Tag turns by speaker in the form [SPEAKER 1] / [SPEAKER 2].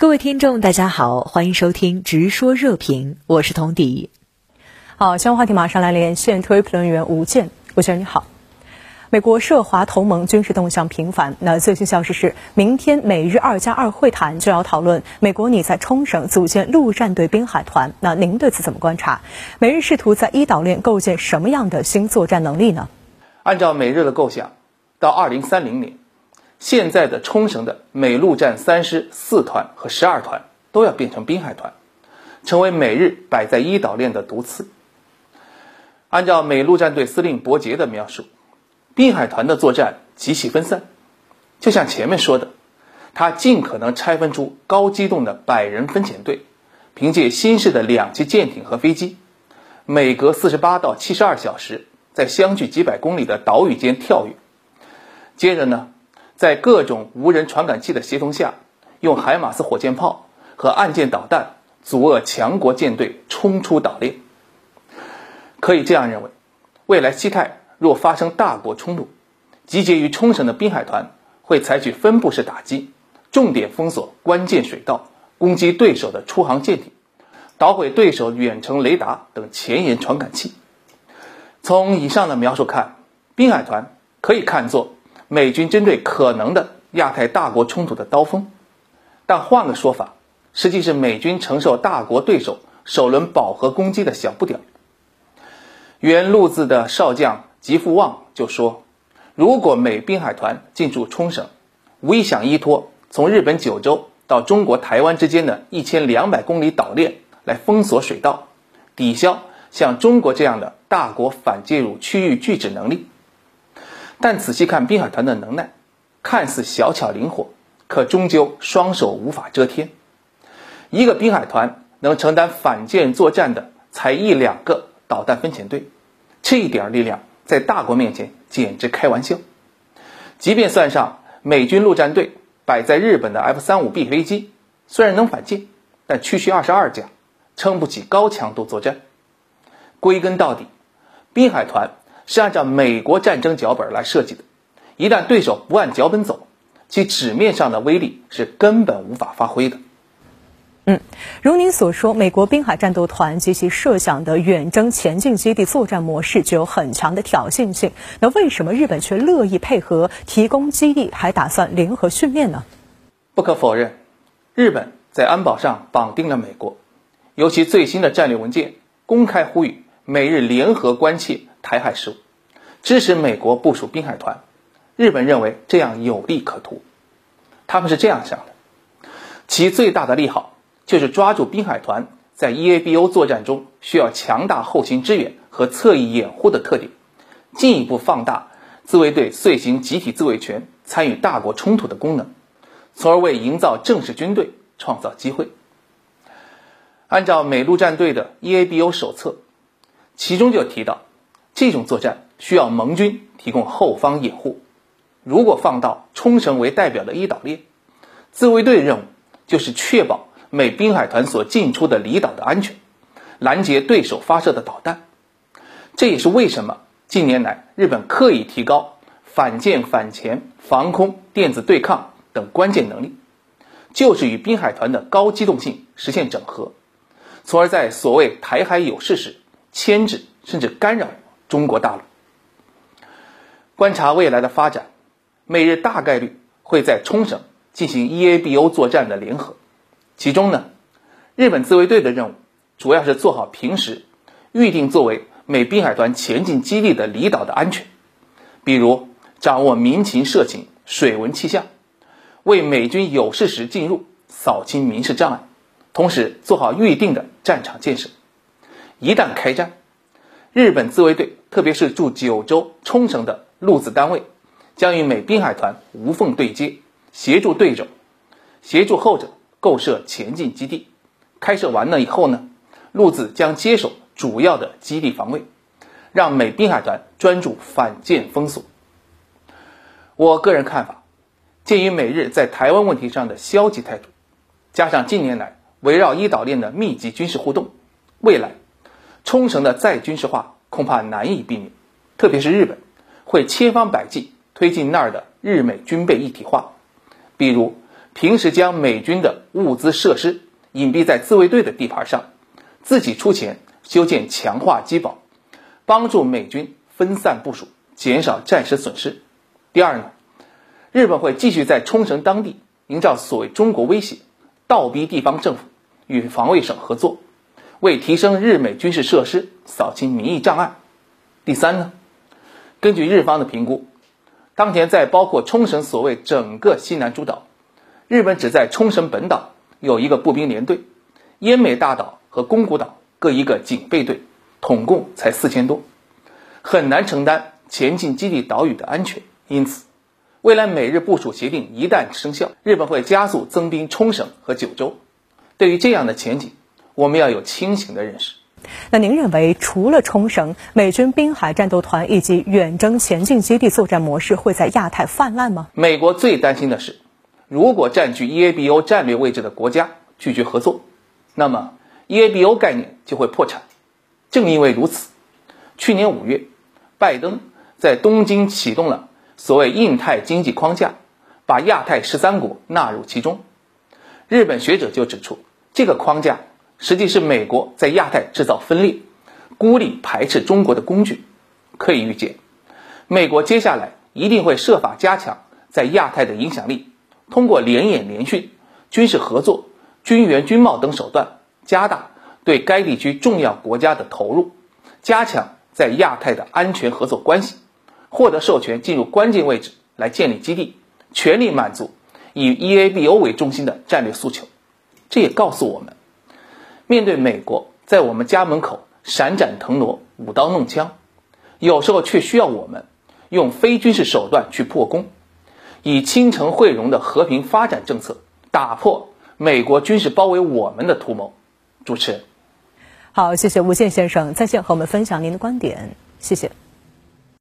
[SPEAKER 1] 各位听众，大家好，欢迎收听《直说热评》，我是童迪。
[SPEAKER 2] 好，相关话题马上来连线特约评论员吴健，吴先生你好。美国涉华同盟军事动向频繁，那最新消息是，明天美日二加二会谈就要讨论美国拟在冲绳组建陆战队滨海团，那您对此怎么观察？美日试图在伊岛链构建什么样的新作战能力呢？
[SPEAKER 3] 按照美日的构想，到二零三零年。现在的冲绳的美陆战三师四团和十二团都要变成滨海团，成为美日摆在伊岛链的毒刺。按照美陆战队司令伯杰的描述，滨海团的作战极其分散，就像前面说的，他尽可能拆分出高机动的百人分遣队，凭借新式的两栖舰艇和飞机，每隔四十八到七十二小时在相距几百公里的岛屿间跳跃，接着呢。在各种无人传感器的协同下，用海马斯火箭炮和岸舰导弹阻遏强国舰队冲出岛链。可以这样认为，未来西太若发生大国冲突，集结于冲绳的滨海团会采取分布式打击，重点封锁关键水道，攻击对手的出航舰艇，捣毁对手远程雷达等前沿传感器。从以上的描述看，滨海团可以看作。美军针对可能的亚太大国冲突的刀锋，但换个说法，实际是美军承受大国对手首轮饱和攻击的小不点原陆自的少将吉富旺就说：“如果美滨海团进驻冲绳，无疑想依托从日本九州到中国台湾之间的一千两百公里岛链来封锁水道，抵消像中国这样的大国反介入区域拒止能力。”但仔细看滨海团的能耐，看似小巧灵活，可终究双手无法遮天。一个滨海团能承担反舰作战的才一两个导弹分遣队，这一点力量在大国面前简直开玩笑。即便算上美军陆战队摆在日本的 F 三五 B 飞机，虽然能反舰，但区区二十二架，撑不起高强度作战。归根到底，滨海团。是按照美国战争脚本来设计的，一旦对手不按脚本走，其纸面上的威力是根本无法发挥的。
[SPEAKER 2] 嗯，如您所说，美国滨海战斗团及其设想的远征前进基地作战模式具有很强的挑衅性。那为什么日本却乐意配合提供基地，还打算联合训练呢？
[SPEAKER 3] 不可否认，日本在安保上绑定了美国，尤其最新的战略文件公开呼吁美日联合关切。台海事务，支持美国部署滨海团，日本认为这样有利可图。他们是这样想的：其最大的利好就是抓住滨海团在 EABO 作战中需要强大后勤支援和侧翼掩护的特点，进一步放大自卫队遂行集体自卫权、参与大国冲突的功能，从而为营造正式军队创造机会。按照美陆战队的 EABO 手册，其中就提到。这种作战需要盟军提供后方掩护。如果放到冲绳为代表的伊岛链，自卫队的任务就是确保美滨海团所进出的离岛的安全，拦截对手发射的导弹。这也是为什么近年来日本刻意提高反舰、反潜、防空、电子对抗等关键能力，就是与滨海团的高机动性实现整合，从而在所谓台海有事时牵制甚至干扰。中国大陆观察未来的发展，美日大概率会在冲绳进行 EABO 作战的联合。其中呢，日本自卫队的任务主要是做好平时预定作为美滨海团前进基地的离岛的安全，比如掌握民情社情、水文气象，为美军有事时进入扫清民事障碍，同时做好预定的战场建设。一旦开战。日本自卫队，特别是驻九州、冲绳的陆自单位，将与美滨海团无缝对接，协助对手，协助后者构设前进基地。开设完了以后呢，陆自将接手主要的基地防卫，让美滨海团专注反舰封锁。我个人看法，鉴于美日在台湾问题上的消极态度，加上近年来围绕伊岛链的密集军事互动，未来。冲绳的再军事化恐怕难以避免，特别是日本会千方百计推进那儿的日美军备一体化，比如平时将美军的物资设施隐蔽在自卫队的地盘上，自己出钱修建强化机堡，帮助美军分散部署，减少战时损失。第二呢，日本会继续在冲绳当地营造所谓中国威胁，倒逼地方政府与防卫省合作，为提升日美军事设施扫清民意障碍。第三呢，根据日方的评估，当前在包括冲绳所谓整个西南诸岛，日本只在冲绳本岛有一个步兵连队，奄美大岛和宫古岛各一个警备队，统共才四千多，很难承担前进基地岛屿的安全。因此，未来美日部署协定一旦生效，日本会加速增兵冲绳和九州。对于这样的前景，我们要有清醒的认识。
[SPEAKER 2] 那您认为，除了冲绳，美军滨海战斗团以及远征前进基地作战模式会在亚太泛滥吗？
[SPEAKER 3] 美国最担心的是，如果占据 EABO 战略位置的国家拒绝合作，那么 EABO 概念就会破产。正因为如此，去年五月，拜登在东京启动了。所谓印太经济框架，把亚太十三国纳入其中。日本学者就指出，这个框架实际是美国在亚太制造分裂、孤立排斥中国的工具。可以预见，美国接下来一定会设法加强在亚太的影响力，通过联演联训、军事合作、军援军贸等手段，加大对该地区重要国家的投入，加强在亚太的安全合作关系。获得授权进入关键位置来建立基地，全力满足以 EABO 为中心的战略诉求。这也告诉我们，面对美国在我们家门口闪展腾挪、舞刀弄枪，有时候却需要我们用非军事手段去破功，以亲诚惠容的和平发展政策打破美国军事包围我们的图谋。主持人，
[SPEAKER 2] 好，谢谢吴健先生在线和我们分享您的观点，谢谢。